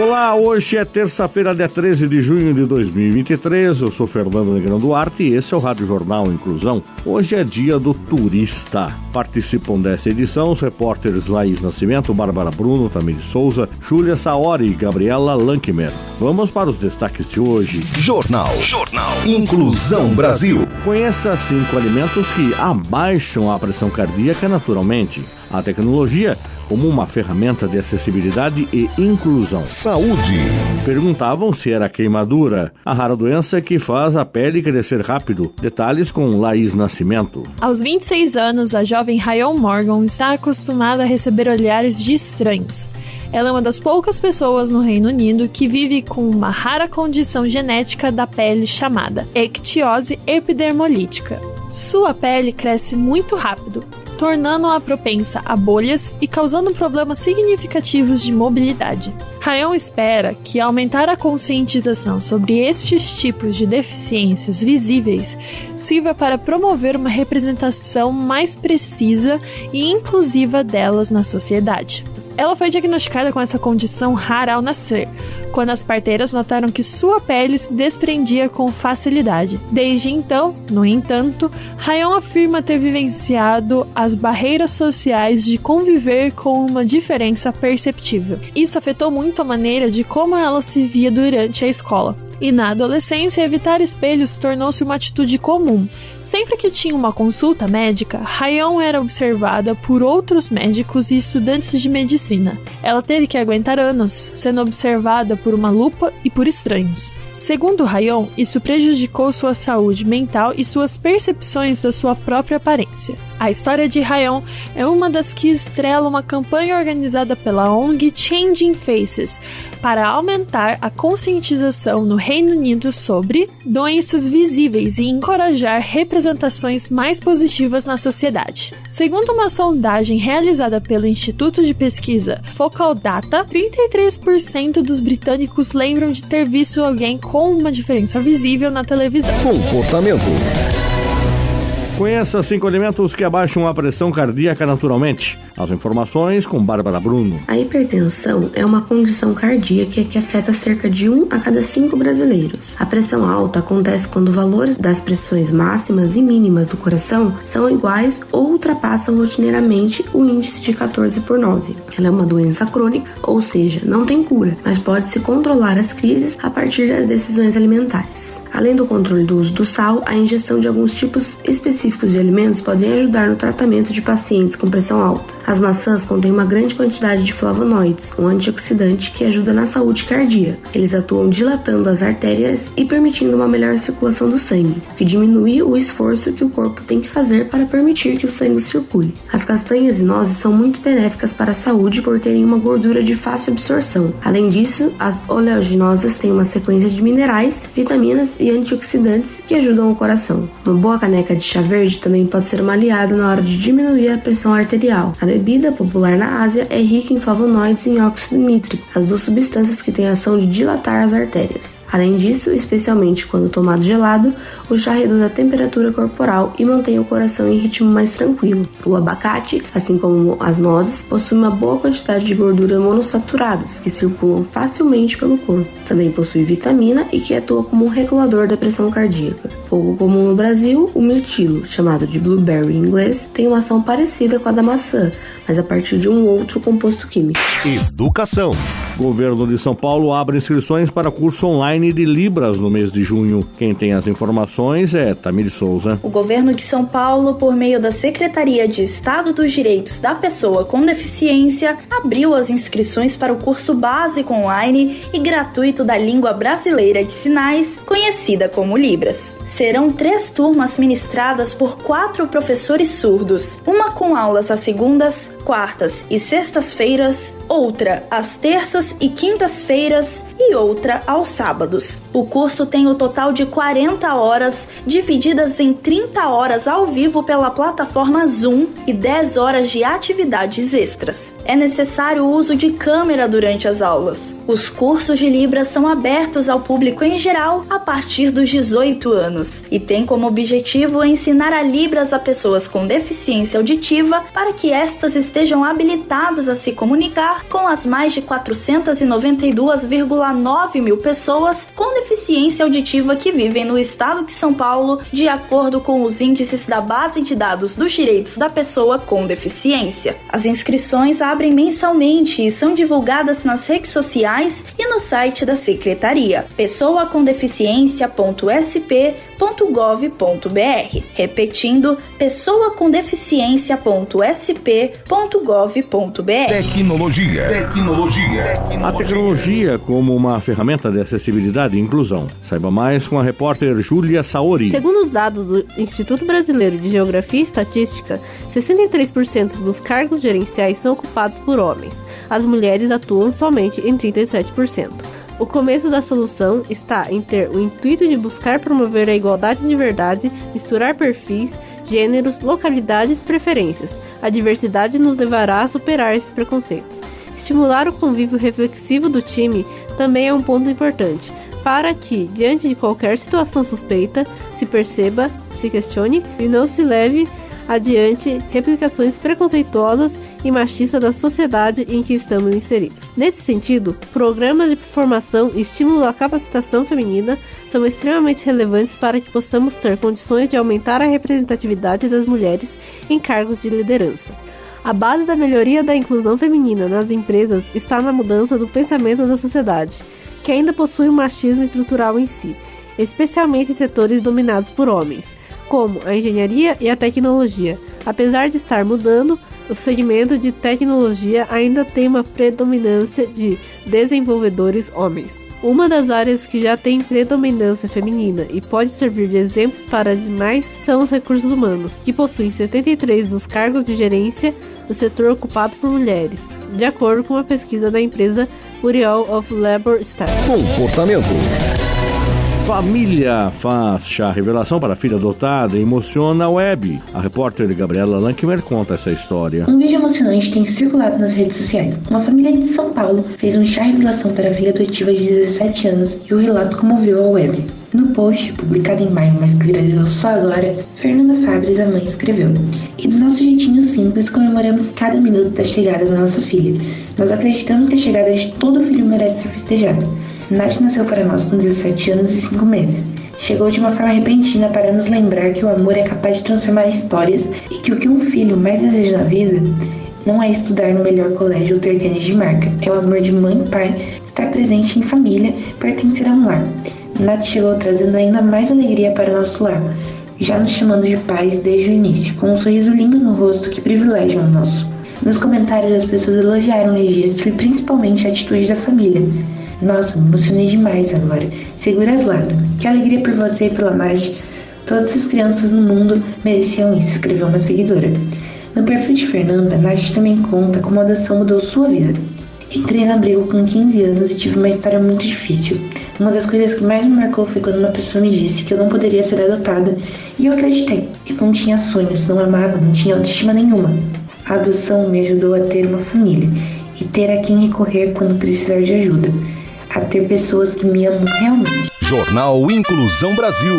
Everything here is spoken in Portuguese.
Olá, hoje é terça-feira, dia 13 de junho de 2023. Eu sou Fernando Negrão Duarte e esse é o Rádio Jornal Inclusão. Hoje é dia do turista. Participam dessa edição os repórteres Laís Nascimento, Bárbara Bruno, Tamir Souza, Júlia Saori e Gabriela Lankmer. Vamos para os destaques de hoje. Jornal. Jornal. Inclusão Brasil. Conheça cinco alimentos que abaixam a pressão cardíaca naturalmente. A tecnologia como uma ferramenta de acessibilidade e inclusão. Saúde. Perguntavam se era queimadura, a rara doença que faz a pele crescer rápido. Detalhes com Laís Nascimento. Aos 26 anos, a jovem Rayon Morgan está acostumada a receber olhares de estranhos. Ela é uma das poucas pessoas no Reino Unido que vive com uma rara condição genética da pele chamada ectiose epidermolítica. Sua pele cresce muito rápido, tornando-a propensa a bolhas e causando problemas significativos de mobilidade. Rayon espera que aumentar a conscientização sobre estes tipos de deficiências visíveis sirva para promover uma representação mais precisa e inclusiva delas na sociedade. Ela foi diagnosticada com essa condição rara ao nascer, quando as parteiras notaram que sua pele se desprendia com facilidade. Desde então, no entanto, Rayon afirma ter vivenciado as barreiras sociais de conviver com uma diferença perceptível. Isso afetou muito a maneira de como ela se via durante a escola. E na adolescência, evitar espelhos tornou-se uma atitude comum. Sempre que tinha uma consulta médica, Rayon era observada por outros médicos e estudantes de medicina. Ela teve que aguentar anos, sendo observada por uma lupa e por estranhos. Segundo Rayon, isso prejudicou sua saúde mental e suas percepções da sua própria aparência. A história de Rayon é uma das que estrela uma campanha organizada pela ONG Changing Faces para aumentar a conscientização no Reino Unido sobre doenças visíveis e encorajar representações mais positivas na sociedade. Segundo uma sondagem realizada pelo Instituto de Pesquisa Focal Data, 33% dos britânicos lembram de ter visto alguém com uma diferença visível na televisão. Comportamento. Conheça cinco alimentos que abaixam a pressão cardíaca naturalmente. As informações com Bárbara Bruno. A hipertensão é uma condição cardíaca que afeta cerca de um a cada cinco brasileiros. A pressão alta acontece quando valores das pressões máximas e mínimas do coração são iguais ou ultrapassam rotineiramente o índice de 14 por 9. Ela é uma doença crônica, ou seja, não tem cura, mas pode-se controlar as crises a partir das decisões alimentares. Além do controle do uso do sal, a ingestão de alguns tipos específicos de alimentos podem ajudar no tratamento de pacientes com pressão alta. As maçãs contêm uma grande quantidade de flavonoides, um antioxidante que ajuda na saúde cardíaca. Eles atuam dilatando as artérias e permitindo uma melhor circulação do sangue, o que diminui o esforço que o corpo tem que fazer para permitir que o sangue circule. As castanhas e nozes são muito benéficas para a saúde por terem uma gordura de fácil absorção. Além disso, as oleaginosas têm uma sequência de minerais, vitaminas e antioxidantes que ajudam o coração. Uma boa caneca de chá verde também pode ser uma aliada na hora de diminuir a pressão arterial. A bebida popular na Ásia é rica em flavonoides e em óxido nítrico, as duas substâncias que têm a ação de dilatar as artérias. Além disso, especialmente quando tomado gelado, o chá reduz a temperatura corporal e mantém o coração em ritmo mais tranquilo. O abacate, assim como as nozes, possui uma boa quantidade de gordura monossaturadas que circulam facilmente pelo corpo. Também possui vitamina e que atua como um regulador da pressão cardíaca. Pouco comum no Brasil, o mirtilo, chamado de blueberry em inglês, tem uma ação parecida com a da maçã, mas a partir de um outro composto químico. Educação. Governo de São Paulo abre inscrições para curso online de Libras no mês de junho. Quem tem as informações é Tamir Souza. O governo de São Paulo, por meio da Secretaria de Estado dos Direitos da Pessoa com Deficiência, abriu as inscrições para o curso básico online e gratuito da língua brasileira de sinais, conhecida como Libras. Serão três turmas ministradas por quatro professores surdos, uma com aulas às segundas, quartas e sextas-feiras, outra às terças e quintas-feiras e outra aos sábados. O curso tem o total de 40 horas, divididas em 30 horas ao vivo pela plataforma Zoom e 10 horas de atividades extras. É necessário o uso de câmera durante as aulas. Os cursos de Libras são abertos ao público em geral a partir dos 18 anos e tem como objetivo ensinar a Libras a pessoas com deficiência auditiva para que estas estejam habilitadas a se comunicar com as mais de 492,9 mil pessoas com deficiência auditiva que vivem no estado de São Paulo, de acordo com os índices da Base de Dados dos Direitos da Pessoa com Deficiência. As inscrições abrem mensalmente e são divulgadas nas redes sociais e no site da Secretaria pessoacomdeficiência.sp.gov.br. Repetindo, pessoacomdeficiência.sp.gov.br. Tecnologia. Tecnologia. A tecnologia como uma ferramenta de acessibilidade e inclusão. Saiba mais com a repórter Júlia Saori. Segundo os dados do Instituto Brasileiro de Geografia e Estatística, 63% dos cargos gerenciais são ocupados por homens. As mulheres atuam somente em 37%. O começo da solução está em ter o intuito de buscar promover a igualdade de verdade, misturar perfis, gêneros, localidades e preferências. A diversidade nos levará a superar esses preconceitos. Estimular o convívio reflexivo do time também é um ponto importante, para que, diante de qualquer situação suspeita, se perceba, se questione e não se leve adiante replicações preconceituosas e machista da sociedade em que estamos inseridos. Nesse sentido, programas de formação e estímulo à capacitação feminina são extremamente relevantes para que possamos ter condições de aumentar a representatividade das mulheres em cargos de liderança. A base da melhoria da inclusão feminina nas empresas está na mudança do pensamento da sociedade, que ainda possui um machismo estrutural em si, especialmente em setores dominados por homens, como a engenharia e a tecnologia. Apesar de estar mudando, o segmento de tecnologia ainda tem uma predominância de desenvolvedores homens. Uma das áreas que já tem predominância feminina e pode servir de exemplos para as demais são os recursos humanos, que possuem 73 dos cargos de gerência do setor ocupado por mulheres, de acordo com uma pesquisa da empresa Bureau of Labor Stats. Comportamento. Família faz chá revelação para filha adotada emociona a web. A repórter Gabriela Lankmer conta essa história. Um vídeo emocionante tem circulado nas redes sociais. Uma família de São Paulo fez um chá revelação para a filha adotiva de 17 anos e o relato comoveu a web. No post, publicado em maio, mas que viralizou só agora, Fernanda Fabres, a mãe, escreveu: E do nosso jeitinho simples, comemoramos cada minuto da chegada da nossa filha. Nós acreditamos que a chegada de todo filho merece ser festejada. Nath nasceu para nós com 17 anos e 5 meses. Chegou de uma forma repentina para nos lembrar que o amor é capaz de transformar histórias e que o que um filho mais deseja na vida não é estudar no melhor colégio ou ter tênis de marca, é o amor de mãe e pai, estar presente em família, pertencer a um lar. Nath chegou trazendo ainda mais alegria para o nosso lar, já nos chamando de pais desde o início, com um sorriso lindo no rosto que privilegia o nosso. Nos comentários as pessoas elogiaram o registro e principalmente a atitude da família, nossa, me emocionei demais agora. Segura as lágrimas. Que alegria por você e pela Mage. Todas as crianças no mundo mereciam isso, escreveu uma seguidora. No perfil de Fernanda, Nath também conta como a adoção mudou sua vida. Entrei no abrigo com 15 anos e tive uma história muito difícil. Uma das coisas que mais me marcou foi quando uma pessoa me disse que eu não poderia ser adotada, e eu acreditei. Eu não tinha sonhos, não amava, não tinha autoestima nenhuma. A adoção me ajudou a ter uma família e ter a quem recorrer quando precisar de ajuda a ter pessoas que me amam realmente. Jornal Inclusão Brasil.